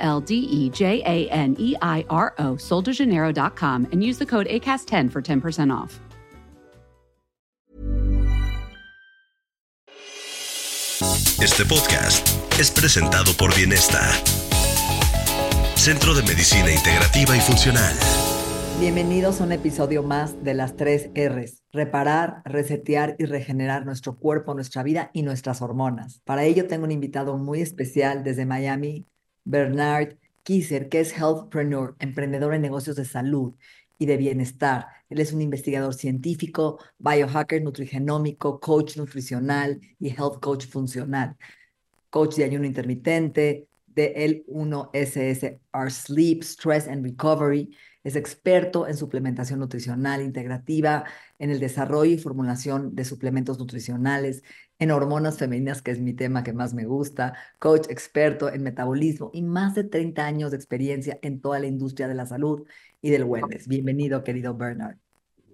L D E J A N E I R O, soldejaneiro.com, and use the code ACAST10 for 10% off. Este podcast es presentado por Bienesta, Centro de Medicina Integrativa y Funcional. Bienvenidos a un episodio más de las tres R's. Reparar, resetear y regenerar nuestro cuerpo, nuestra vida y nuestras hormonas. Para ello tengo un invitado muy especial desde Miami, Bernard Kisser, que es Healthpreneur, emprendedor en negocios de salud y de bienestar. Él es un investigador científico, biohacker nutrigenómico, coach nutricional y health coach funcional. Coach de ayuno intermitente, de L1SS, Our Sleep, Stress and Recovery. Es experto en suplementación nutricional integrativa, en el desarrollo y formulación de suplementos nutricionales, en hormonas femeninas, que es mi tema que más me gusta, coach experto en metabolismo y más de 30 años de experiencia en toda la industria de la salud y del wellness. Bienvenido, querido Bernard.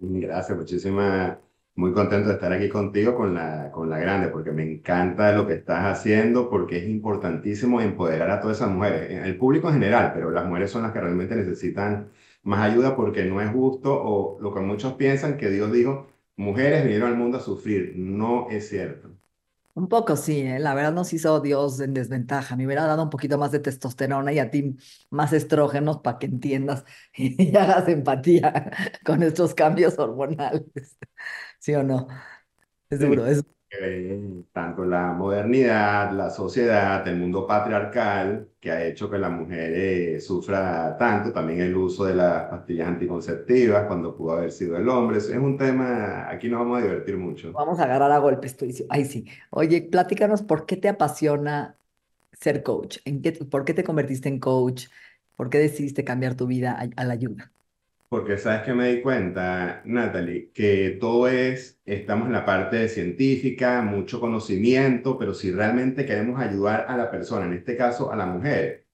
Gracias, muchísimas. Muy contento de estar aquí contigo con la, con la grande, porque me encanta lo que estás haciendo, porque es importantísimo empoderar a todas esas mujeres, el público en general, pero las mujeres son las que realmente necesitan más ayuda porque no es justo o lo que muchos piensan que Dios dijo, mujeres vinieron al mundo a sufrir. No es cierto. Un poco sí, ¿eh? la verdad nos hizo Dios en desventaja. Me hubiera dado un poquito más de testosterona y a ti más estrógenos para que entiendas y hagas empatía con estos cambios hormonales. ¿Sí o no? Es duro, es tanto la modernidad, la sociedad, el mundo patriarcal, que ha hecho que la mujer eh, sufra tanto, también el uso de las pastillas anticonceptivas cuando pudo haber sido el hombre. es un tema, aquí nos vamos a divertir mucho. Vamos a agarrar a golpes, tú Ay, sí. Oye, platícanos por qué te apasiona ser coach. ¿En qué, ¿Por qué te convertiste en coach? ¿Por qué decidiste cambiar tu vida a la ayuda? Porque sabes que me di cuenta, Natalie, que todo es, estamos en la parte científica, mucho conocimiento, pero si realmente queremos ayudar a la persona, en este caso a la mujer,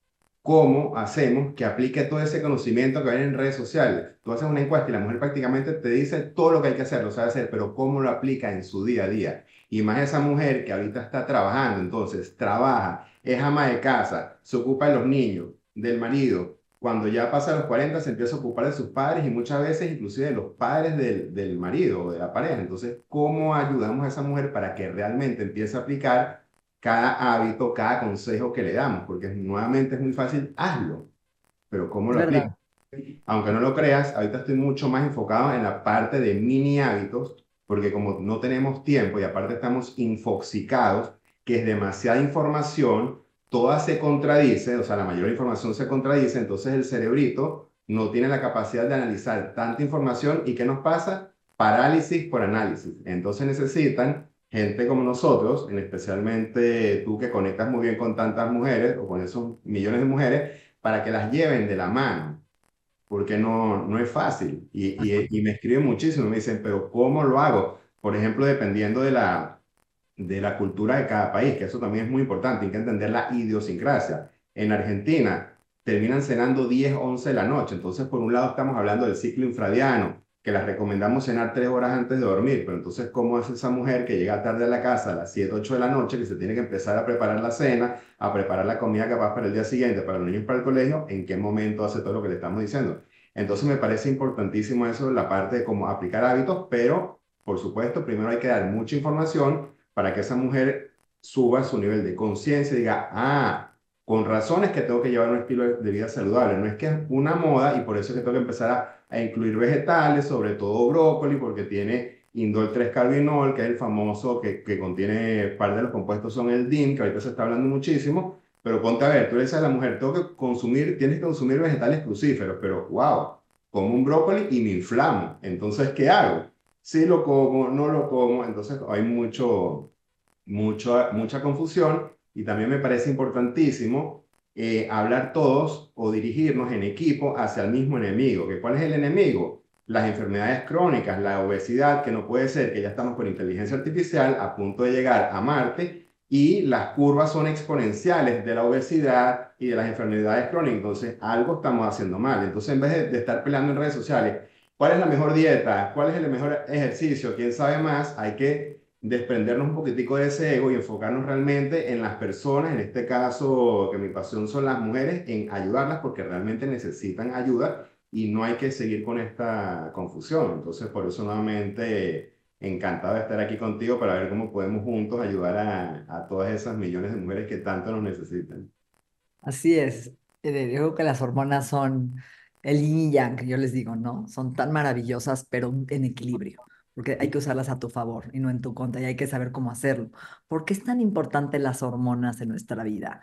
¿cómo hacemos que aplique todo ese conocimiento que hay en redes sociales? Tú haces una encuesta y la mujer prácticamente te dice todo lo que hay que hacer, lo sabe hacer, pero ¿cómo lo aplica en su día a día? Y más esa mujer que ahorita está trabajando, entonces trabaja, es ama de casa, se ocupa de los niños, del marido, cuando ya pasa los 40 se empieza a ocupar de sus padres y muchas veces inclusive de los padres del, del marido o de la pareja. Entonces, ¿cómo ayudamos a esa mujer para que realmente empiece a aplicar cada hábito, cada consejo que le damos? Porque nuevamente es muy fácil, hazlo, pero ¿cómo lo aplicas? Aunque no lo creas, ahorita estoy mucho más enfocado en la parte de mini hábitos, porque como no tenemos tiempo y aparte estamos infoxicados, que es demasiada información, toda se contradice, o sea, la mayor información se contradice, entonces el cerebrito no tiene la capacidad de analizar tanta información y ¿qué nos pasa? Parálisis por análisis. Entonces necesitan gente como nosotros, en especialmente tú que conectas muy bien con tantas mujeres o con esos millones de mujeres, para que las lleven de la mano, porque no, no es fácil. Y, y, y me escriben muchísimo, me dicen, pero ¿cómo lo hago? Por ejemplo, dependiendo de la, de la cultura de cada país, que eso también es muy importante, hay que entender la idiosincrasia. En Argentina terminan cenando 10, 11 de la noche, entonces por un lado estamos hablando del ciclo infradiano, que las recomendamos cenar 3 horas antes de dormir, pero entonces ¿cómo es esa mujer que llega tarde a la casa a las 7, 8 de la noche, que se tiene que empezar a preparar la cena, a preparar la comida capaz para el día siguiente, para los niños para el colegio, en qué momento hace todo lo que le estamos diciendo? Entonces me parece importantísimo eso, la parte de cómo aplicar hábitos, pero por supuesto, primero hay que dar mucha información para que esa mujer suba su nivel de conciencia y diga, ah, con razones que tengo que llevar un estilo de vida saludable. No es que es una moda y por eso es que tengo que empezar a, incluir vegetales, sobre todo brócoli, porque tiene indol 3-carbinol, que es el famoso que, que contiene, parte de los compuestos son el DIN, que ahorita se está hablando muchísimo, pero ponte a ver, tú le dices a la mujer, tengo que consumir, tienes que consumir vegetales crucíferos, pero wow, como un brócoli y me inflamo. Entonces, ¿qué hago? Sí lo como, no lo como, entonces hay mucho, mucho, mucha confusión y también me parece importantísimo eh, hablar todos o dirigirnos en equipo hacia el mismo enemigo. ¿Que ¿Cuál es el enemigo? Las enfermedades crónicas, la obesidad, que no puede ser que ya estamos con inteligencia artificial a punto de llegar a Marte y las curvas son exponenciales de la obesidad y de las enfermedades crónicas. Entonces, algo estamos haciendo mal. Entonces, en vez de, de estar peleando en redes sociales, ¿cuál es la mejor dieta? ¿Cuál es el mejor ejercicio? ¿Quién sabe más? Hay que desprendernos un poquitico de ese ego y enfocarnos realmente en las personas, en este caso que mi pasión son las mujeres, en ayudarlas porque realmente necesitan ayuda y no hay que seguir con esta confusión. Entonces, por eso nuevamente encantado de estar aquí contigo para ver cómo podemos juntos ayudar a, a todas esas millones de mujeres que tanto nos necesitan. Así es. Eh, creo que las hormonas son el yin y yang, yo les digo, ¿no? Son tan maravillosas, pero en equilibrio porque hay que usarlas a tu favor y no en tu contra, y hay que saber cómo hacerlo. ¿Por qué es tan importante las hormonas en nuestra vida?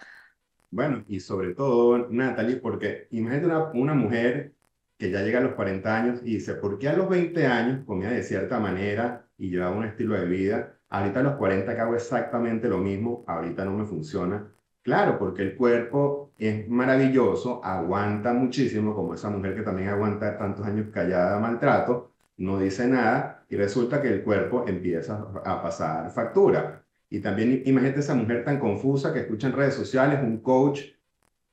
Bueno, y sobre todo, Natalie, porque imagínate una, una mujer que ya llega a los 40 años y dice, ¿por qué a los 20 años comía de cierta manera y llevaba un estilo de vida? Ahorita a los 40 que hago exactamente lo mismo, ahorita no me funciona. Claro, porque el cuerpo es maravilloso, aguanta muchísimo, como esa mujer que también aguanta tantos años callada, maltrato, no dice nada y resulta que el cuerpo empieza a pasar factura. Y también imagínate esa mujer tan confusa que escucha en redes sociales un coach,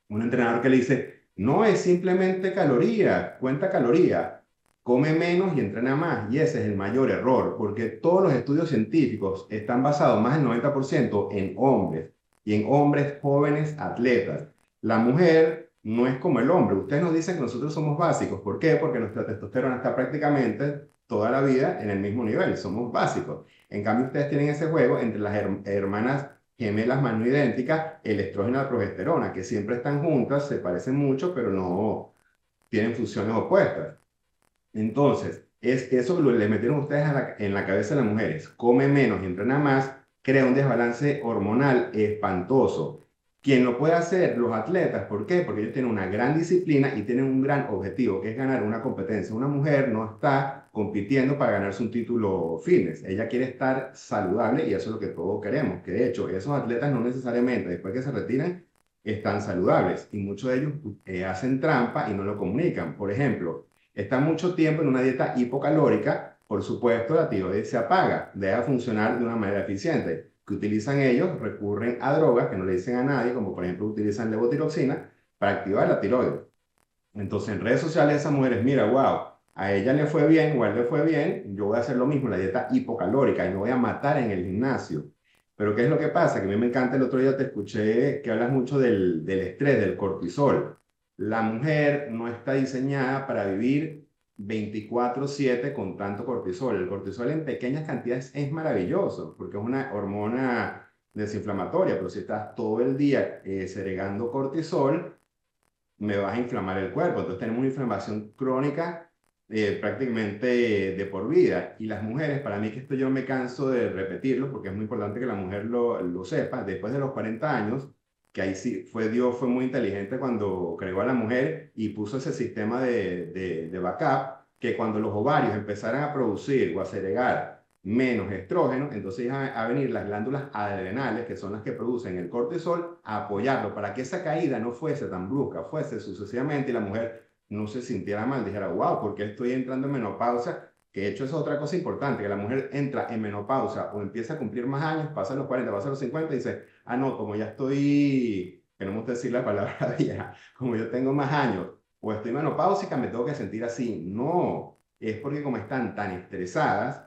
un entrenador que le dice, no es simplemente caloría, cuenta caloría, come menos y entrena más. Y ese es el mayor error, porque todos los estudios científicos están basados más del 90% en hombres y en hombres jóvenes atletas. La mujer no es como el hombre. Ustedes nos dicen que nosotros somos básicos. ¿Por qué? Porque nuestra testosterona está prácticamente toda la vida en el mismo nivel. Somos básicos. En cambio, ustedes tienen ese juego entre las hermanas gemelas más no idénticas, el estrógeno y la progesterona, que siempre están juntas, se parecen mucho, pero no tienen funciones opuestas. Entonces, es eso lo le metieron ustedes en la cabeza de las mujeres. Come menos y entrena más, crea un desbalance hormonal espantoso ¿Quién lo puede hacer? Los atletas. ¿Por qué? Porque ellos tienen una gran disciplina y tienen un gran objetivo, que es ganar una competencia. Una mujer no está compitiendo para ganarse un título fitness. Ella quiere estar saludable y eso es lo que todos queremos. Que de hecho, esos atletas no necesariamente después que se retiran están saludables y muchos de ellos eh, hacen trampa y no lo comunican. Por ejemplo, están mucho tiempo en una dieta hipocalórica, por supuesto la tiroides se apaga, deja funcionar de una manera eficiente que utilizan ellos recurren a drogas que no le dicen a nadie, como por ejemplo utilizan levotiroxina para activar la tiroides. Entonces en redes sociales esas mujeres, mira, wow, a ella le fue bien o le fue bien, yo voy a hacer lo mismo, la dieta hipocalórica y me voy a matar en el gimnasio. Pero ¿qué es lo que pasa? Que a mí me encanta, el otro día te escuché que hablas mucho del, del estrés, del cortisol. La mujer no está diseñada para vivir 24/7 con tanto cortisol. El cortisol en pequeñas cantidades es maravilloso porque es una hormona desinflamatoria, pero si estás todo el día eh, segregando cortisol, me vas a inflamar el cuerpo. Entonces tenemos una inflamación crónica eh, prácticamente de por vida. Y las mujeres, para mí que esto yo me canso de repetirlo porque es muy importante que la mujer lo, lo sepa, después de los 40 años, que ahí sí fue Dios, fue muy inteligente cuando creó a la mujer y puso ese sistema de, de, backup, que cuando los ovarios empezaran a producir o a segregar menos estrógeno, entonces iban a venir las glándulas adrenales, que son las que producen el cortisol, a apoyarlo para que esa caída no fuese tan brusca, fuese sucesivamente y la mujer no se sintiera mal, dijera, wow, ¿por qué estoy entrando en menopausia? Que de hecho es otra cosa importante, que la mujer entra en menopausia o empieza a cumplir más años, pasa los 40, pasa los 50 y dice, ah, no, como ya estoy, que no me gusta decir la palabra vieja, como yo tengo más años o estoy menopáusica, me tengo que sentir así. No, es porque como están tan estresadas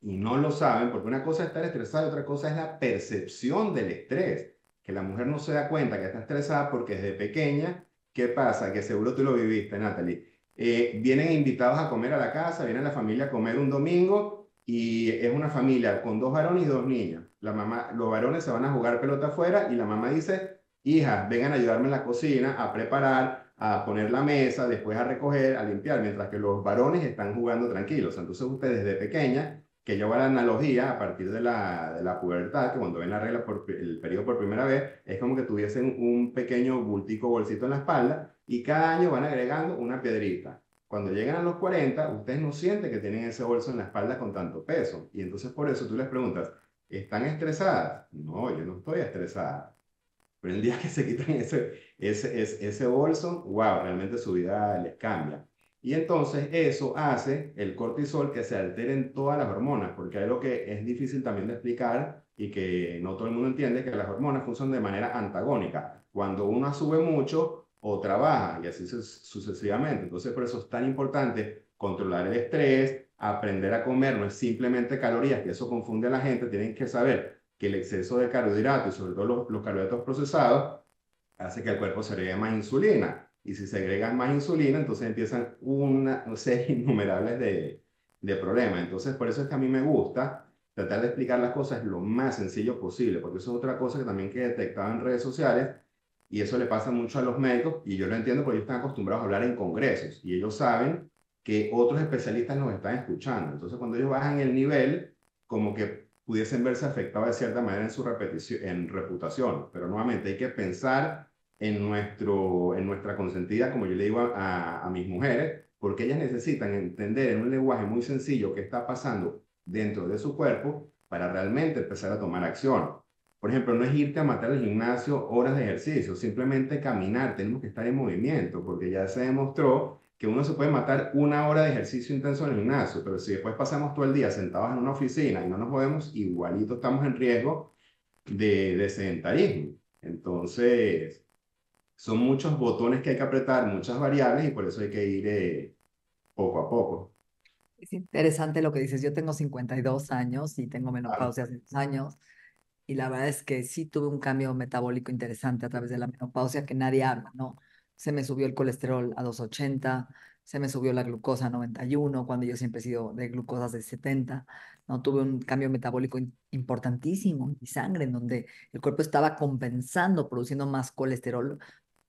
y no lo saben, porque una cosa es estar estresada y otra cosa es la percepción del estrés, que la mujer no se da cuenta que está estresada porque desde pequeña, ¿qué pasa? Que seguro tú lo viviste, Natalie eh, vienen invitados a comer a la casa, viene la familia a comer un domingo y es una familia con dos varones y dos niñas. La mamá, los varones se van a jugar pelota afuera y la mamá dice, hija, vengan a ayudarme en la cocina, a preparar, a poner la mesa, después a recoger, a limpiar, mientras que los varones están jugando tranquilos. Entonces ustedes desde pequeña, que yo la analogía a partir de la, de la pubertad, que cuando ven la regla por el periodo por primera vez, es como que tuviesen un pequeño bultico bolsito en la espalda y cada año van agregando una piedrita. Cuando llegan a los 40, ustedes no sienten que tienen ese bolso en la espalda con tanto peso. Y entonces por eso tú les preguntas, ¿están estresadas? No, yo no estoy estresada. Pero el día que se quitan ese, ese, ese, ese bolso, wow, realmente su vida les cambia. Y entonces eso hace el cortisol que se alteren todas las hormonas, porque hay lo que es difícil también de explicar y que no todo el mundo entiende, que las hormonas funcionan de manera antagónica. Cuando una sube mucho o trabaja y así sucesivamente. Entonces por eso es tan importante controlar el estrés, aprender a comer, no es simplemente calorías, que eso confunde a la gente, tienen que saber que el exceso de carbohidratos y sobre todo los, los carbohidratos procesados hace que el cuerpo se más insulina y si se agregan más insulina, entonces empiezan una serie innumerables de, de problemas. Entonces, por eso es que a mí me gusta tratar de explicar las cosas lo más sencillo posible, porque eso es otra cosa que también que he detectado en redes sociales, y eso le pasa mucho a los médicos, y yo lo entiendo porque ellos están acostumbrados a hablar en congresos, y ellos saben que otros especialistas nos están escuchando. Entonces, cuando ellos bajan el nivel, como que pudiesen verse afectados de cierta manera en su repetición, en reputación. Pero nuevamente hay que pensar en, nuestro, en nuestra consentida, como yo le digo a, a, mis mujeres, porque ellas necesitan entender en un lenguaje muy sencillo qué está pasando dentro de su cuerpo para realmente empezar a tomar acción. Por ejemplo, no es irte a matar al gimnasio horas de ejercicio, simplemente caminar, tenemos que estar en movimiento, porque ya se demostró que uno se puede matar una hora de ejercicio intenso en el gimnasio, pero si después pasamos todo el día sentados en una oficina y no nos movemos, igualito estamos en riesgo de, de sedentarismo. Entonces, son muchos botones que hay que apretar, muchas variables y por eso hay que ir eh, poco a poco. Es interesante lo que dices. Yo tengo 52 años y tengo menopausia hace años. Y la verdad es que sí tuve un cambio metabólico interesante a través de la menopausia que nadie habla, ¿no? Se me subió el colesterol a 280, se me subió la glucosa a 91, cuando yo siempre he sido de glucosas de 70, ¿no? Tuve un cambio metabólico importantísimo en mi sangre, en donde el cuerpo estaba compensando, produciendo más colesterol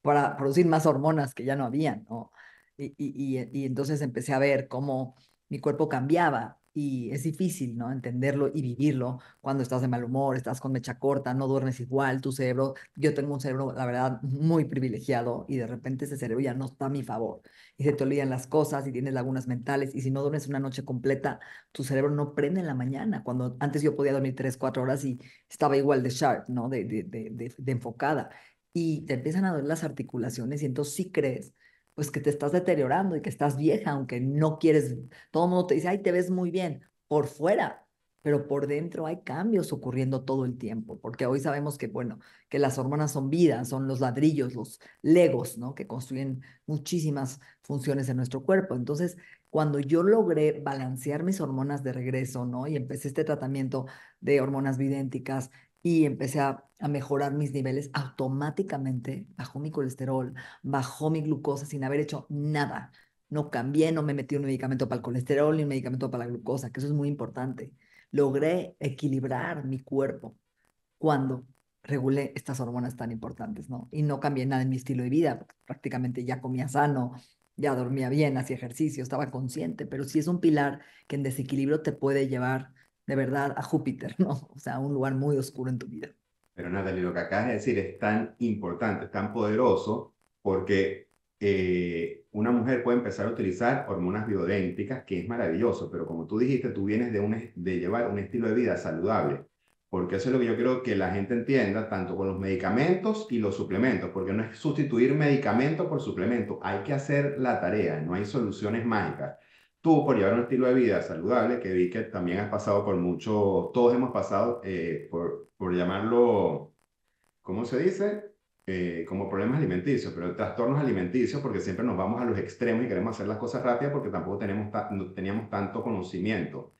para producir más hormonas que ya no habían, ¿no? Y, y, y, entonces empecé a ver cómo mi cuerpo cambiaba y es difícil, ¿no? Entenderlo y vivirlo cuando estás de mal humor, estás con mecha corta, no duermes igual, tu cerebro, yo tengo un cerebro, la verdad, muy privilegiado y de repente ese cerebro ya no está a mi favor y se te olvidan las cosas y tienes lagunas mentales y si no duermes una noche completa, tu cerebro no prende en la mañana, cuando antes yo podía dormir tres, cuatro horas y estaba igual de sharp, ¿no? De, de, enfocada y te empiezan a doler las articulaciones y entonces sí crees pues que te estás deteriorando y que estás vieja, aunque no quieres, todo el mundo te dice, ay, te ves muy bien por fuera, pero por dentro hay cambios ocurriendo todo el tiempo, porque hoy sabemos que, bueno, que las hormonas son vida, son los ladrillos, los legos, ¿no? Que construyen muchísimas funciones en nuestro cuerpo. Entonces, cuando yo logré balancear mis hormonas de regreso, ¿no? Y empecé este tratamiento de hormonas bidénticas y empecé a, mejorar mis niveles, automáticamente bajó mi colesterol, bajó mi glucosa sin haber hecho nada. No cambié, no me metí un medicamento para el colesterol ni un medicamento para la glucosa, que eso es muy importante. Logré equilibrar mi cuerpo cuando regulé estas hormonas tan importantes, ¿no? Y no cambié nada en mi estilo de vida, prácticamente ya comía sano, ya dormía bien, hacía ejercicio, estaba consciente, pero sí es un pilar que en desequilibrio te puede llevar de verdad a Júpiter, ¿no? O sea, un lugar muy oscuro en tu vida. Pero Natalie, lo que acabas de decir es tan importante, es tan poderoso, porque eh, una mujer puede empezar a utilizar hormonas biodénticas, que es maravilloso, pero como tú dijiste, tú vienes de, un, de llevar un estilo de vida saludable, porque eso es lo que yo quiero que la gente entienda, tanto con los medicamentos y los suplementos, porque no es sustituir medicamento por suplemento, hay que hacer la tarea, no hay soluciones mágicas tú por llevar un estilo de vida saludable, que vi que también has pasado por mucho, todos hemos pasado eh, por, por llamarlo, ¿cómo se dice? Eh, como problemas alimenticios, pero trastornos alimenticios, porque siempre nos vamos a los extremos y queremos hacer las cosas rápidas porque tampoco tenemos no teníamos tanto conocimiento.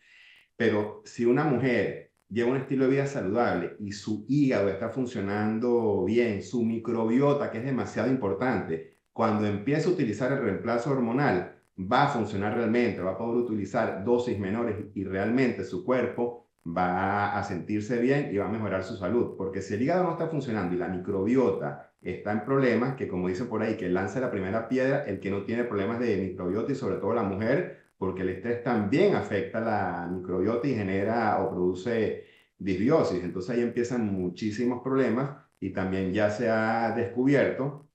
Pero si una mujer lleva un estilo de vida saludable y su hígado está funcionando bien, su microbiota, que es demasiado importante, cuando empieza a utilizar el reemplazo hormonal, va a funcionar realmente, va a poder utilizar dosis menores y realmente su cuerpo va a sentirse bien y va a mejorar su salud. Porque si el hígado no está funcionando y la microbiota está en problemas, que como dicen por ahí, que lance la primera piedra el que no tiene problemas de microbiota y sobre todo la mujer, porque el estrés también afecta la microbiota y genera o produce disbiosis. Entonces ahí empiezan muchísimos problemas y también ya se ha descubierto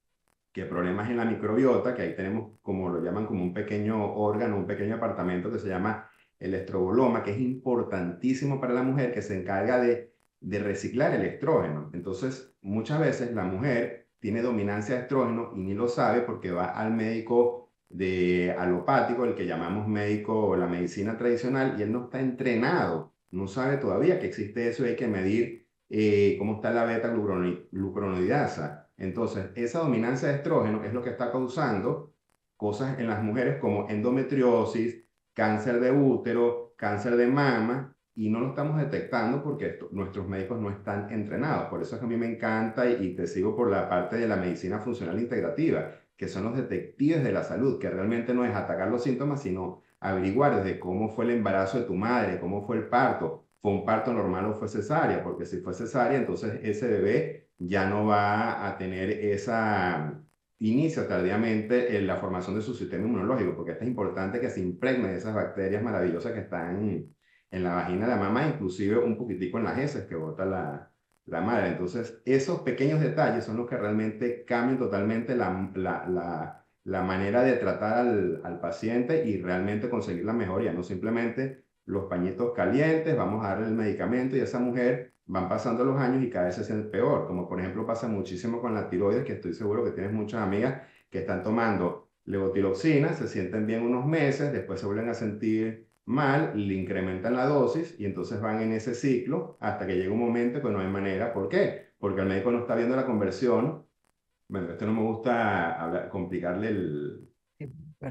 que problemas en la microbiota, que ahí tenemos, como lo llaman, como un pequeño órgano, un pequeño apartamento que se llama el estroboloma, que es importantísimo para la mujer, que se encarga de de reciclar el estrógeno. Entonces, muchas veces la mujer tiene dominancia de estrógeno y ni lo sabe porque va al médico de alopático, el que llamamos médico la medicina tradicional, y él no está entrenado, no sabe todavía que existe eso y hay que medir eh, cómo está la beta glucuronidasa. Entonces, esa dominancia de estrógeno es lo que está causando cosas en las mujeres como endometriosis, cáncer de útero, cáncer de mama, y no lo estamos detectando porque nuestros médicos no están entrenados. Por eso es que a mí me encanta y, y te sigo por la parte de la medicina funcional integrativa, que son los detectives de la salud, que realmente no es atacar los síntomas, sino averiguar desde cómo fue el embarazo de tu madre, cómo fue el parto, fue un parto normal o fue cesárea, porque si fue cesárea, entonces ese bebé ya no va a tener esa, inicia tardíamente en la formación de su sistema inmunológico, porque es importante que se impregnen esas bacterias maravillosas que están en la vagina de la mamá, inclusive un poquitico en las heces que bota la, la madre. Entonces, esos pequeños detalles son los que realmente cambian totalmente la, la, la, la manera de tratar al, al, paciente y realmente conseguir la mejoría, no simplemente los pañitos calientes, vamos a darle el medicamento y esa mujer van pasando los años y cada vez se siente peor, como por ejemplo pasa muchísimo con la tiroides, que estoy seguro que tienes muchas amigas que están tomando levotiroxina, se sienten bien unos meses, después se vuelven a sentir mal, le incrementan la dosis y entonces van en ese ciclo hasta que llega un momento que no hay manera. ¿Por qué? Porque el médico no está viendo la conversión. Bueno, esto no me gusta complicarle el,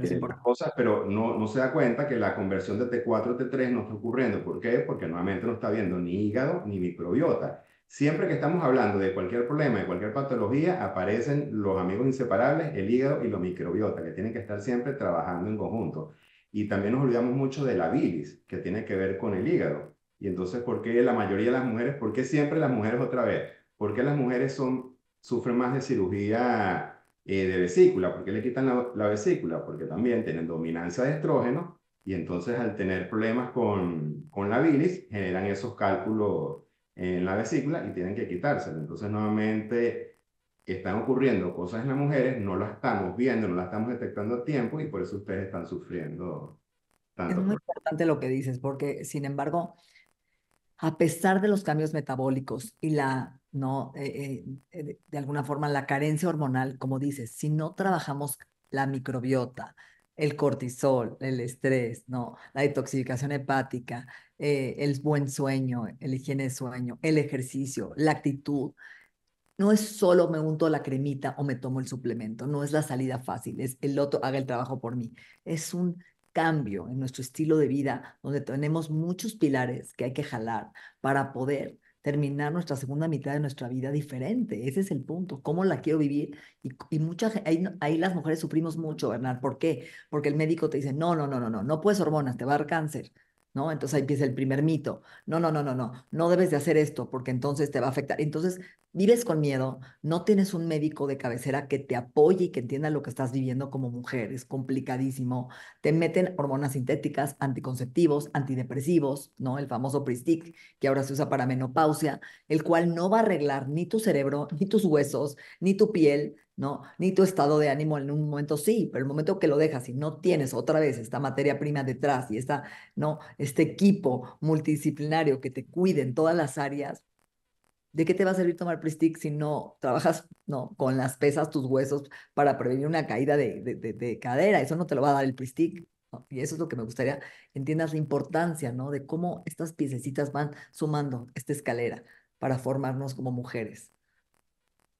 eh, las cosas, pero no, no se da cuenta que la conversión de T4 a T3 no está ocurriendo. ¿Por qué? Porque nuevamente no está viendo ni hígado ni microbiota. Siempre que estamos hablando de cualquier problema, de cualquier patología, aparecen los amigos inseparables, el hígado y la microbiota, que tienen que estar siempre trabajando en conjunto. Y también nos olvidamos mucho de la bilis, que tiene que ver con el hígado. Y entonces, ¿por qué la mayoría de las mujeres, por qué siempre las mujeres otra vez? ¿Por qué las mujeres son, sufren más de cirugía eh, de vesícula. ¿Por qué le quitan la, vesícula? Porque también tienen dominancia de estrógeno y entonces al tener problemas con, con la bilis generan esos cálculos en la vesícula y tienen que quitárselo. Entonces nuevamente están ocurriendo cosas en las mujeres, no las estamos viendo, no las estamos detectando a tiempo y por eso ustedes están sufriendo tanto. Es muy importante lo que dices, porque sin embargo, a pesar de los cambios metabólicos y la ¿no? Eh, eh, de, alguna forma la carencia hormonal, como dices, si no trabajamos la microbiota, el cortisol, el estrés, ¿no? La detoxificación hepática, eh, el buen sueño, el higiene de sueño, el ejercicio, la actitud. No es solo me unto la cremita o me tomo el suplemento, no es la salida fácil, es el otro haga el trabajo por mí. Es un cambio en nuestro estilo de vida donde tenemos muchos pilares que hay que jalar para poder terminar nuestra segunda mitad de nuestra vida diferente. Ese es el punto. ¿Cómo la quiero vivir? Y, y muchas, ahí, ahí, las mujeres sufrimos mucho, Bernard. ¿Por qué? Porque el médico te dice, no, no, no, no, no, no puedes hormonas, te va a dar cáncer. ¿No? Entonces ahí empieza el primer mito. No, no, no, no, no, no debes de hacer esto porque entonces te va a afectar. Entonces vives con miedo, no tienes un médico de cabecera que te apoye y que entienda lo que estás viviendo como mujer, es complicadísimo. Te meten hormonas sintéticas, anticonceptivos, antidepresivos, ¿no? El famoso Pristic, que ahora se usa para menopausia, el cual no va a arreglar ni tu cerebro, ni tus huesos, ni tu piel, ¿no? Ni tu estado de ánimo en un momento sí, pero el momento que lo dejas y no tienes otra vez esta materia prima detrás y esta, ¿no? Este equipo multidisciplinario que te cuide en todas las áreas, ¿de qué te va a servir tomar Pristic si no trabajas, ¿no? Con las pesas, tus huesos para prevenir una caída de, de, cadera? Eso no te lo va a dar el Pristic. Y eso es lo que me gustaría entiendas la importancia, ¿no? De cómo estas piececitas van sumando esta escalera para formarnos como mujeres.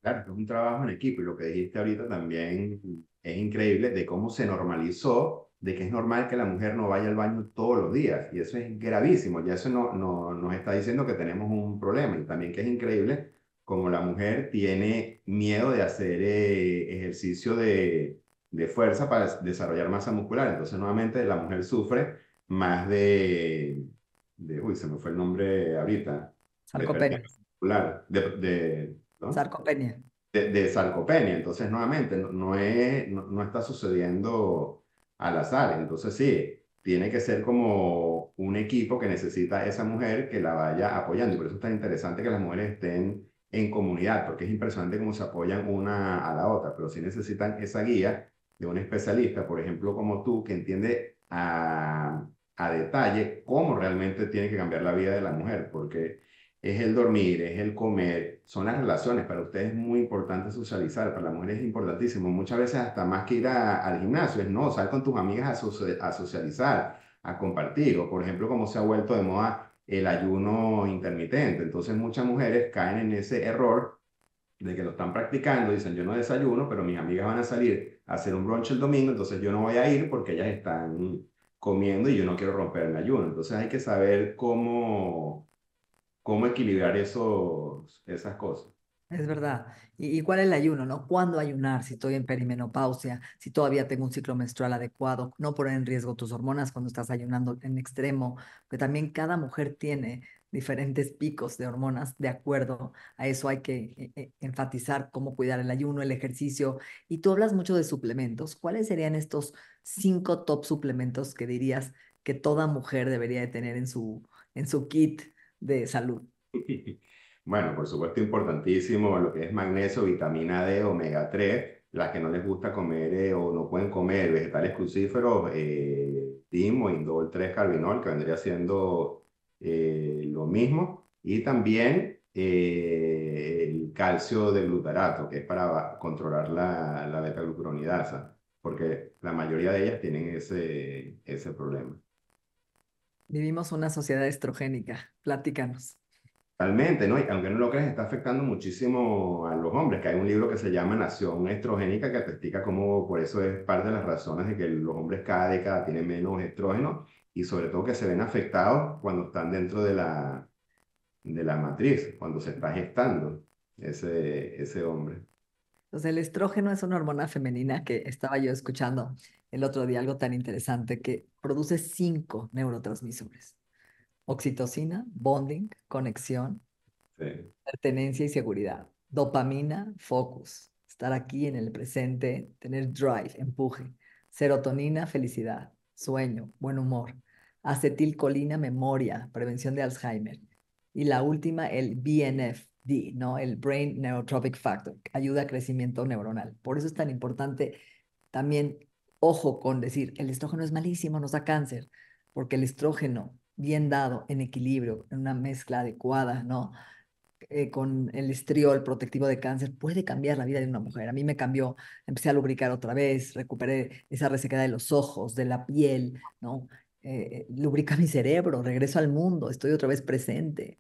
Claro, es un trabajo en equipo y lo que dijiste ahorita también es increíble de cómo se normalizó de que es normal que la mujer no vaya al baño todos los días y eso es gravísimo, ya eso no, no, nos está diciendo que tenemos un problema y también que es increíble como la mujer tiene miedo de hacer eh, ejercicio de, de fuerza para desarrollar masa muscular, entonces nuevamente la mujer sufre más de, de uy, se me fue el nombre ahorita. Sarcopenia. De, de, Sarcopenia. De, sarcopenia. Entonces, nuevamente, no, no es, no, está sucediendo al azar. Entonces, sí, tiene que ser como un equipo que necesita esa mujer que la vaya apoyando. Y por eso es tan interesante que las mujeres estén en comunidad, porque es impresionante cómo se apoyan una a la otra, pero sí necesitan esa guía de un especialista, por ejemplo, como tú, que entiende a, a detalle cómo realmente tiene que cambiar la vida de la mujer, porque es el dormir, es el comer, son las relaciones. Para ustedes es muy importante socializar, para la mujer es importantísimo. Muchas veces hasta más que ir al gimnasio, es no, sal con tus amigas a, a socializar, a compartir. O por ejemplo, como se ha vuelto de moda el ayuno intermitente. Entonces muchas mujeres caen en ese error de que lo están practicando, dicen yo no desayuno, pero mis amigas van a salir a hacer un brunch el domingo, entonces yo no voy a ir porque ellas están comiendo y yo no quiero romper el ayuno. Entonces hay que saber cómo cómo equilibrar esos, esas cosas. Es verdad. ¿Y, cuál es el ayuno, no? ¿Cuándo ayunar si estoy en perimenopausia, si todavía tengo un ciclo menstrual adecuado? No poner en riesgo tus hormonas cuando estás ayunando en extremo, que también cada mujer tiene diferentes picos de hormonas, de acuerdo a eso hay que eh, eh, enfatizar cómo cuidar el ayuno, el ejercicio. Y tú hablas mucho de suplementos. ¿Cuáles serían estos cinco top suplementos que dirías que toda mujer debería de tener en su, en su kit de salud? Bueno, por supuesto, importantísimo lo que es magnesio, vitamina D, omega 3, las que no les gusta comer eh, o no pueden comer vegetales crucíferos, eh, indol 3 carbinol, que vendría siendo eh, lo mismo, y también eh, el calcio de glutarato, que es para controlar la, la beta-glucuronidasa, porque la mayoría de ellas tienen ese, ese problema. Vivimos una sociedad estrogénica. Platícanos. Totalmente, ¿no? Y aunque no lo creas, está afectando muchísimo a los hombres, que hay un libro que se llama Nación Estrogénica que te explica cómo por eso es parte de las razones de que los hombres cada década tienen menos estrógeno y sobre todo que se ven afectados cuando están dentro de la, de la matriz, cuando se está gestando ese, ese hombre. Entonces, el estrógeno es una hormona femenina que estaba yo escuchando el otro día, algo tan interesante, que produce cinco neurotransmisores. Oxitocina, bonding, conexión, pertenencia y seguridad. Dopamina, focus, estar aquí en el presente, tener drive, empuje. Serotonina, felicidad, sueño, buen humor. Acetilcolina, memoria, prevención de Alzheimer. Y la última, el BNF, ¿no? El Brain Neurotropic Factor, ayuda a crecimiento neuronal. Por eso es tan importante también, ojo con decir, el estrógeno es malísimo, nos da cáncer, porque el estrógeno bien dado, en equilibrio, en una mezcla adecuada, ¿no? Eh, con el estriol protectivo de cáncer, puede cambiar la vida de una mujer. A mí me cambió, empecé a lubricar otra vez, recuperé esa resequedad de los ojos, de la piel, ¿no? Eh, lubrica mi cerebro, regreso al mundo, estoy otra vez presente.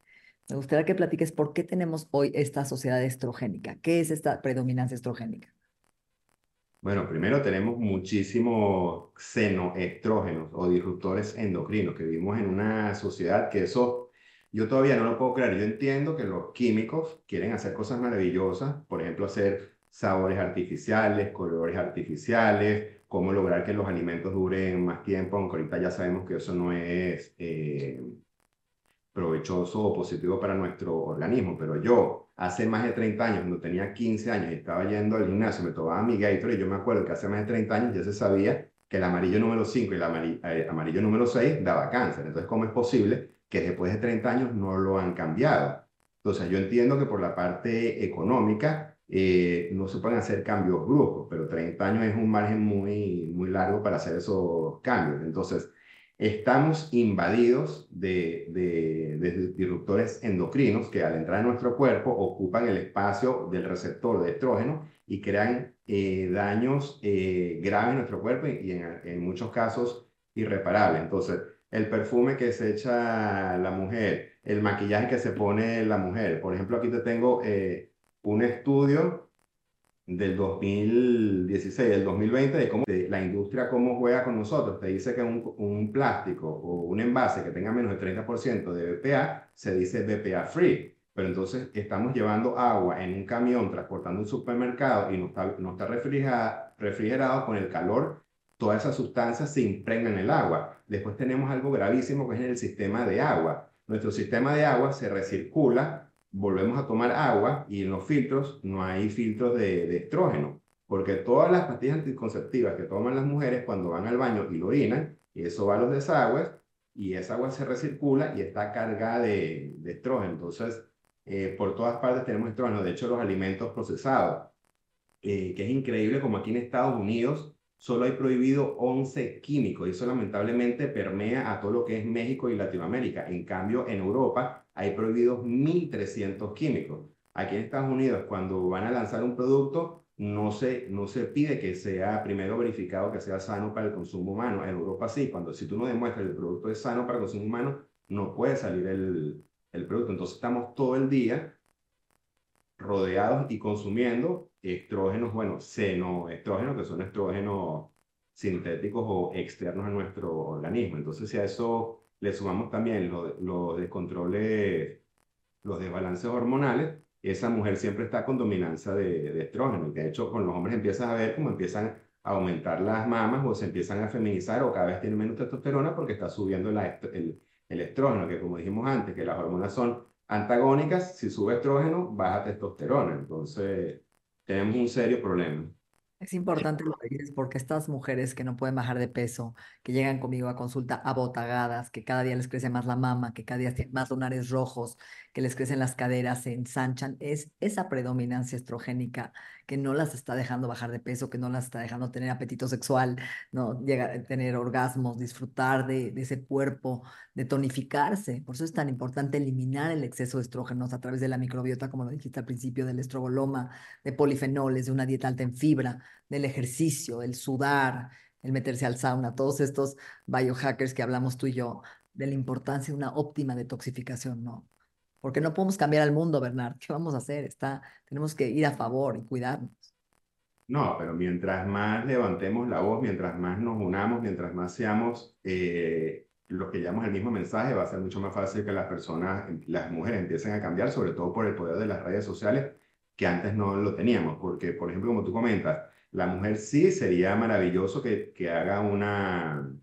Me gustaría que platiques por qué tenemos hoy esta sociedad estrogénica. ¿Qué es esta predominancia estrogénica? Bueno, primero tenemos muchísimos xenoestrógenos o disruptores endocrinos, que vivimos en una sociedad que eso yo todavía no lo puedo creer. Yo entiendo que los químicos quieren hacer cosas maravillosas, por ejemplo, hacer sabores artificiales, colores artificiales, cómo lograr que los alimentos duren más tiempo, aunque ahorita ya sabemos que eso no es eh, provechoso o positivo para nuestro organismo, pero yo hace más de 30 años, cuando tenía 15 años y estaba yendo al gimnasio, me tomaba mi Gatorade, yo me acuerdo que hace más de 30 años ya se sabía que el amarillo número 5 y el amarillo, eh, amarillo número 6 daba cáncer. Entonces, ¿cómo es posible que después de 30 años no lo han cambiado? Entonces, yo entiendo que por la parte económica eh, no se pueden hacer cambios bruscos, pero 30 años es un margen muy, muy largo para hacer esos cambios. Entonces, estamos invadidos de, de, disruptores endocrinos que al entrar en nuestro cuerpo ocupan el espacio del receptor de estrógeno y crean eh, daños eh, graves en nuestro cuerpo y, en, muchos casos irreparables. Entonces, el perfume que se echa la mujer, el maquillaje que se pone la mujer. Por ejemplo, aquí te tengo eh, un estudio del 2016, del 2020, de cómo la industria cómo juega con nosotros. Te dice que un, plástico o un envase que tenga menos del 30% de BPA se dice BPA free. Pero entonces estamos llevando agua en un camión transportando un supermercado y no está, no está refrigerado, refrigerado con el calor. Todas esas sustancias se impregnan en el agua. Después tenemos algo gravísimo que es en el sistema de agua. Nuestro sistema de agua se recircula volvemos a tomar agua y en los filtros no hay filtros de, estrógeno, porque todas las pastillas anticonceptivas que toman las mujeres cuando van al baño y lo orinan, eso va a los desagües, y esa agua se recircula y está cargada de, estrógeno. Entonces, eh, por todas partes tenemos estrógeno. De hecho, los alimentos procesados, eh, que es increíble como aquí en Estados Unidos solo hay prohibido 11 químicos y eso lamentablemente permea a todo lo que es México y Latinoamérica. En cambio, en Europa hay prohibidos 1.300 químicos. Aquí en Estados Unidos, cuando van a lanzar un producto, no se, no se pide que sea primero verificado que sea sano para el consumo humano. En Europa sí, cuando si tú no demuestras que el producto es sano para el consumo humano, no puede salir el, el producto. Entonces estamos todo el día rodeados y consumiendo estrógenos, bueno, senoestrógenos, que son estrógenos sintéticos o externos a nuestro organismo. Entonces, si a eso le sumamos también los lo descontroles, los desbalances hormonales, esa mujer siempre está con dominancia de, de estrógeno. De hecho, con los hombres empiezas a ver cómo empiezan a aumentar las mamas o se empiezan a feminizar o cada vez tienen menos testosterona porque está subiendo el, el estrógeno, que como dijimos antes, que las hormonas son antagónicas, si sube estrógeno, baja testosterona. Entonces, tenemos un serio problema. Es importante lo que dices. porque estas mujeres que no pueden bajar de peso, que llegan conmigo a consulta abotagadas, que cada día les crece más la mama, que cada día tienen más lunares rojos, que les crecen las caderas, se ensanchan, es esa predominancia estrogénica que no las está dejando bajar de peso, que no las está dejando tener apetito sexual, no llegar tener orgasmos, disfrutar de, de ese cuerpo, de tonificarse. Por eso es tan importante eliminar el exceso de estrógenos a través de la microbiota, como lo dijiste al principio, del estroboloma, de polifenoles, de una dieta alta en fibra, del ejercicio, el sudar, el meterse al sauna, todos estos biohackers que hablamos tú y yo, de la importancia de una óptima detoxificación, ¿no? Porque no podemos cambiar al mundo, Bernard. ¿Qué vamos a hacer? Está, tenemos que ir a favor y cuidarnos. No, pero mientras más levantemos la voz, mientras más nos unamos, mientras más seamos eh, los que llevamos el mismo mensaje, va a ser mucho más fácil que las personas, las mujeres empiecen a cambiar, sobre todo por el poder de las redes sociales, que antes no lo teníamos. Porque, por ejemplo, como tú comentas, la mujer sí sería maravilloso que, que haga una,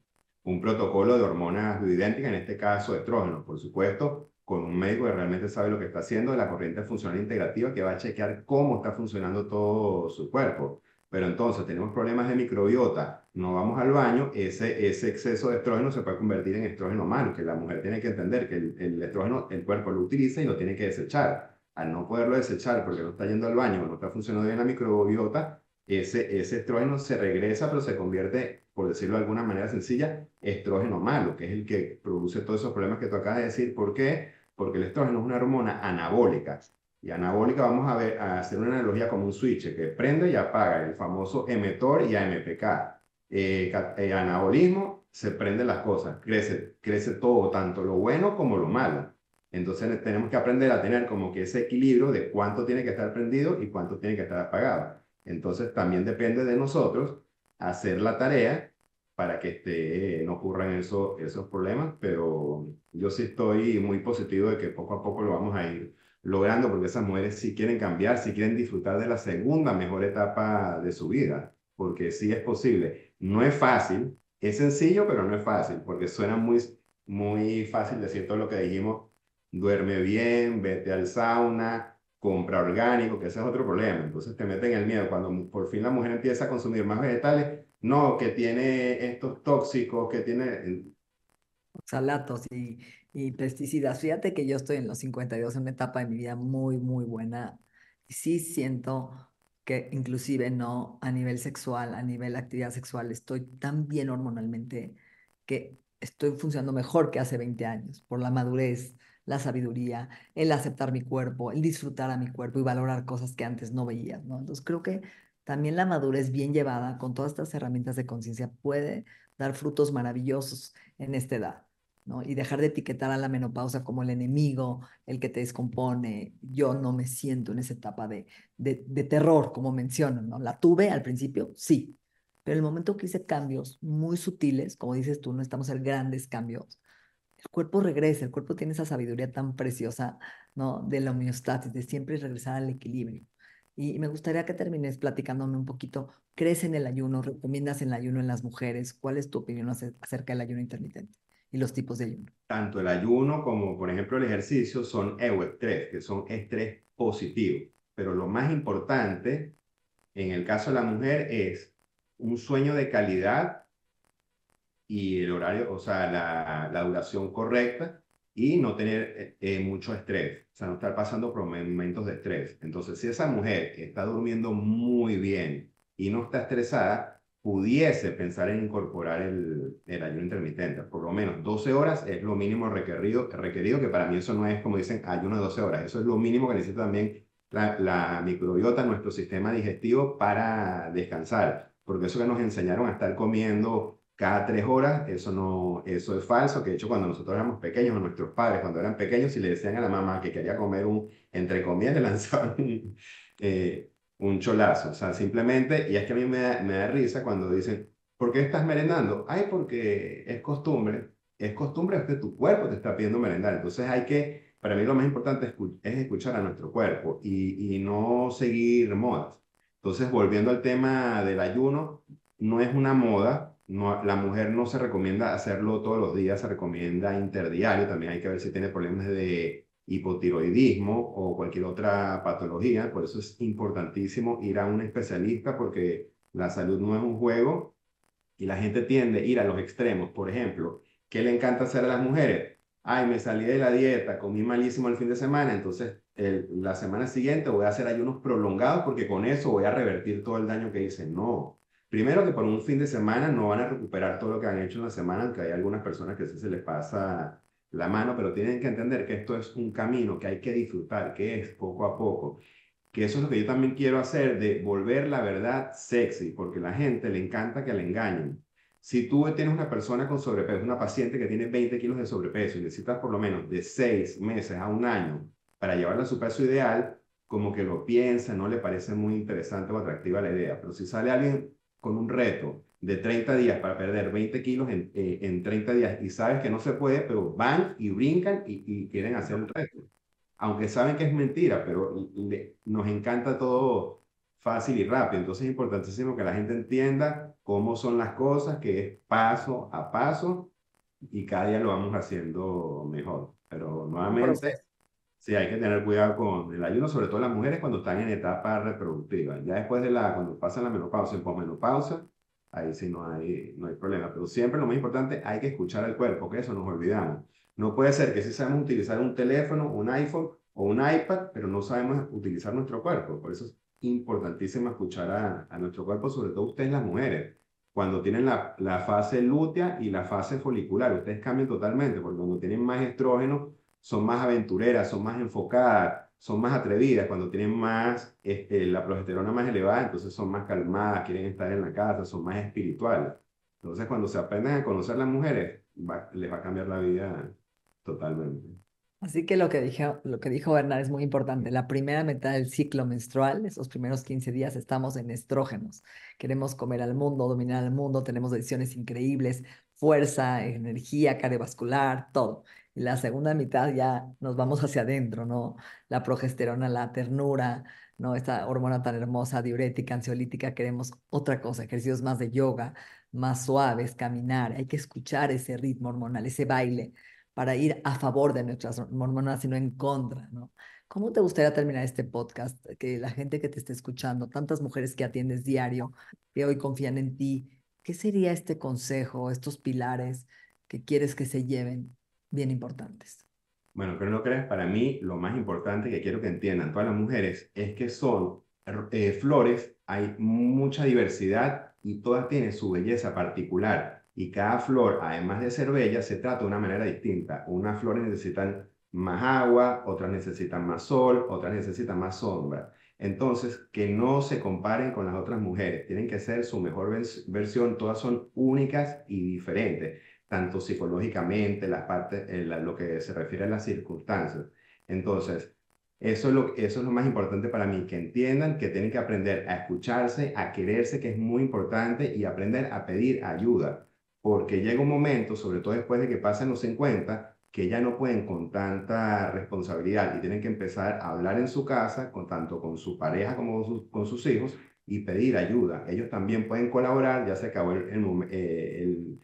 un protocolo de hormonas bioidénticas, en este caso estrógeno, por supuesto, con un médico que realmente sabe lo que está haciendo, de la corriente funcional integrativa, que va a chequear cómo está funcionando todo su cuerpo. Pero entonces tenemos problemas de microbiota, no vamos al baño, ese, ese exceso de estrógeno se puede convertir en estrógeno malo, que la mujer tiene que entender que el, el estrógeno el cuerpo lo utiliza y lo tiene que desechar. Al no poderlo desechar porque no está yendo al baño, no está funcionando bien la microbiota, ese, ese estrógeno se regresa, pero se convierte, por decirlo de alguna manera sencilla, estrógeno malo, que es el que produce todos esos problemas que tú acabas de decir. ¿Por qué? Porque el estrógeno es una hormona anabólica. Y anabólica vamos a, ver, a hacer una analogía como un switch que prende y apaga, el famoso emetor y AMPK. Eh, eh, anabolismo, se prenden las cosas, crece, crece todo, tanto lo bueno como lo malo. Entonces tenemos que aprender a tener como que ese equilibrio de cuánto tiene que estar prendido y cuánto tiene que estar apagado. Entonces también depende de nosotros hacer la tarea para que este, no ocurran eso, esos problemas, pero yo sí estoy muy positivo de que poco a poco lo vamos a ir logrando, porque esas mujeres sí quieren cambiar, sí quieren disfrutar de la segunda mejor etapa de su vida, porque sí es posible. No es fácil, es sencillo, pero no es fácil, porque suena muy, muy fácil decir todo lo que dijimos, duerme bien, vete al sauna, compra orgánico, que ese es otro problema. Entonces te meten el miedo. Cuando por fin la mujer empieza a consumir más vegetales, no, que tiene estos tóxicos, que tiene... Salatos y, y pesticidas. Fíjate que yo estoy en los 52, en una etapa de mi vida muy, muy buena. Y sí siento que inclusive no a nivel sexual, a nivel actividad sexual, estoy tan bien hormonalmente que estoy funcionando mejor que hace 20 años por la madurez, la sabiduría, el aceptar mi cuerpo, el disfrutar a mi cuerpo y valorar cosas que antes no veía. Entonces creo que también la madurez bien llevada con todas estas herramientas de conciencia puede dar frutos maravillosos en esta edad, ¿no? Y dejar de etiquetar a la menopausa como el enemigo, el que te descompone. Yo no me siento en esa etapa de, de, terror, como menciono, ¿no? La tuve al principio, sí, pero el momento que hice cambios muy sutiles, como dices tú, no estamos en grandes cambios, el cuerpo regresa, el cuerpo tiene esa sabiduría tan preciosa, ¿no? De la homeostasis, de siempre regresar al equilibrio. Y me gustaría que termines platicándome un poquito, ¿crees en el ayuno? ¿Recomiendas el ayuno en las mujeres? ¿Cuál es tu opinión acerca del ayuno intermitente y los tipos de ayuno? Tanto el ayuno como, por ejemplo, el ejercicio son estrés, que son estrés positivo. Pero lo más importante en el caso de la mujer es un sueño de calidad y el horario, o sea, la duración correcta y no tener eh, eh, mucho estrés, o sea, no estar pasando por momentos de estrés. Entonces, si esa mujer está durmiendo muy bien y no está estresada, pudiese pensar en incorporar el, ayuno intermitente. Por lo menos 12 horas es lo mínimo requerido, requerido, que para mí eso no es como dicen ayuno de 12 horas, eso es lo mínimo que necesita también la, la microbiota, nuestro sistema digestivo para descansar, porque eso que nos enseñaron a estar comiendo cada tres horas, eso no, eso es falso, que de hecho cuando nosotros éramos pequeños, o nuestros padres cuando eran pequeños, si le decían a la mamá que quería comer un, entre comillas, le lanzaban eh, un cholazo. O sea, simplemente, y es que a mí me da, me da risa cuando dicen, ¿por qué estás merendando? Ay, porque es costumbre. Es costumbre que tu cuerpo te está pidiendo merendar. Entonces hay que, para mí lo más importante es, escuchar a nuestro cuerpo y, y no seguir modas. Entonces, volviendo al tema del ayuno, no es una moda, la mujer no se recomienda hacerlo todos los días, se recomienda interdiario, también hay que ver si tiene problemas de hipotiroidismo o cualquier otra patología. Por eso es importantísimo ir a un especialista porque la salud no es un juego y la gente tiende a ir a los extremos. Por ejemplo, ¿qué le encanta hacer a las mujeres? Ay, me salí de la dieta, comí malísimo el fin de semana, entonces la semana siguiente voy a hacer ayunos prolongados porque con eso voy a revertir todo el daño que hice. No. Primero que por un fin de semana no van a recuperar todo lo que han hecho en la semana, aunque hay algunas personas que sí se les pasa la mano, pero tienen que entender que esto es un camino que hay que disfrutar, que es poco a poco. Que eso es lo que yo también quiero hacer, de volver la verdad sexy, porque a la gente le encanta que le engañen. Si tú tienes una persona con sobrepeso, una paciente que tiene 20 kilos de sobrepeso y necesitas por lo menos de 6 meses a un año para llevarla a su peso ideal, como que lo piensa, no le parece muy interesante o atractiva la idea. Pero si sale alguien con un reto de 30 días para perder 20 kilos en, eh, en 30 días y sabes que no se puede, pero van y brincan y, quieren hacer el reto. Aunque saben que es mentira, pero nos encanta todo fácil y rápido. Entonces es importantísimo que la gente entienda cómo son las cosas, que es paso a paso y cada día lo vamos haciendo mejor. Pero nuevamente, sí, hay que tener cuidado con el ayuno, sobre todo las mujeres cuando están en etapa reproductiva. Ya después de la, cuando pasan la menopausa y posmenopausa, ahí sí no hay, no hay problema. Pero siempre lo más importante, hay que escuchar al cuerpo, que eso nos olvidamos. No puede ser que si sabemos utilizar un teléfono, un iPhone o un iPad, pero no sabemos utilizar nuestro cuerpo. Por eso es importantísimo escuchar a, a nuestro cuerpo, sobre todo ustedes las mujeres. Cuando tienen la, la fase lútea y la fase folicular, ustedes cambian totalmente, porque cuando tienen más estrógeno, son más aventureras, son más enfocadas, son más atrevidas, cuando tienen más, este, la progesterona más elevada, entonces son más calmadas, quieren estar en la casa, son más espirituales. Entonces, cuando se aprenden a conocer las mujeres, les va a cambiar la vida totalmente. Así que lo que, dije, lo que dijo Bernard es muy importante. La primera mitad del ciclo menstrual, esos primeros 15 días, estamos en estrógenos. Queremos comer al mundo, dominar al mundo, tenemos decisiones increíbles, fuerza, energía cardiovascular, todo la segunda mitad ya nos vamos hacia adentro, ¿no? La progesterona, la ternura, ¿no? Esta hormona tan hermosa, diurética, ansiolítica, queremos otra cosa, ejercicios más de yoga, más suaves, caminar, hay que escuchar ese ritmo hormonal, ese baile, para ir a favor de nuestras hormonas y no en contra, ¿no? ¿Cómo te gustaría terminar este podcast? Que la gente que te esté escuchando, tantas mujeres que atiendes diario, que hoy confían en ti, ¿qué sería este consejo, estos pilares que quieres que se lleven bien importantes. Bueno, pero no crees, para mí lo más importante que quiero que entiendan todas las mujeres es que son eh, flores, hay mucha diversidad y todas tienen su belleza particular. Y cada flor, además de ser bella, se trata de una manera distinta. Unas flores necesitan más agua, otras necesitan más sol, otras necesitan más sombra. Entonces, que no se comparen con las otras mujeres, tienen que ser su mejor versión, todas son únicas y diferentes tanto psicológicamente, la parte, eh, lo que se refiere a las circunstancias. Entonces, eso es, lo, eso es lo más importante para mí, que entiendan que tienen que aprender a escucharse, a quererse, que es muy importante, y aprender a pedir ayuda, porque llega un momento, sobre todo después de que pasen los 50, que ya no pueden con tanta responsabilidad y tienen que empezar a hablar en su casa, con, tanto con su pareja como con sus, hijos, y pedir ayuda. Ellos también pueden colaborar, ya se acabó el, el, eh,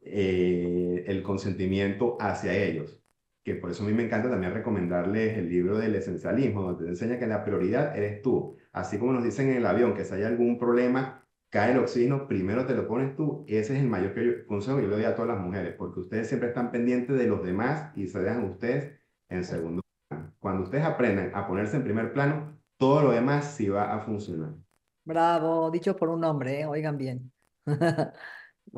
eh, el consentimiento hacia ellos. Que por eso a mí me encanta también recomendarles el libro del esencialismo, donde te enseña que la prioridad eres tú. Así como nos dicen en el avión que si hay algún problema, cae el oxígeno, primero te lo pones tú. Ese es el mayor consejo que yo le doy a todas las mujeres, porque ustedes siempre están pendientes de los demás y se dejan ustedes en segundo plano. Cuando ustedes aprendan a ponerse en primer plano, todo lo demás sí va a funcionar. Bravo, dicho por un hombre, ¿eh? oigan bien.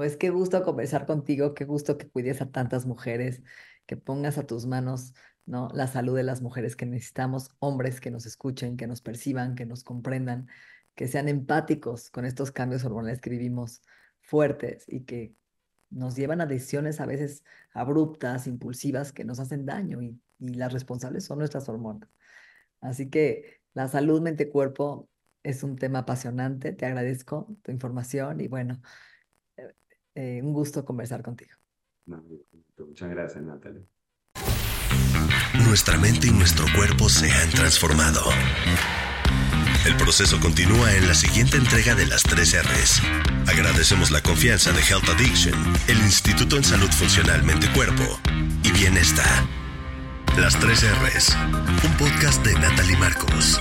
Pues qué gusto conversar contigo, qué gusto que cuides a tantas mujeres, que pongas a tus manos, ¿no? La salud de las mujeres que necesitamos, hombres que nos escuchen, que nos perciban, que nos comprendan, que sean empáticos con estos cambios hormonales que vivimos fuertes y que nos llevan a decisiones a veces abruptas, impulsivas, que nos hacen daño y, y las responsables son nuestras hormonas. Así que la salud mente-cuerpo es un tema apasionante. Te agradezco tu información y bueno, eh, un gusto conversar contigo. muchas gracias, Natalie. Nuestra mente y nuestro cuerpo se han transformado. El proceso continúa en la siguiente entrega de las 3 R's. Agradecemos la confianza de Health Addiction, el Instituto en Salud Funcional Mente Cuerpo y Bienestar. Las 3 R's, un podcast de Natalie Marcos.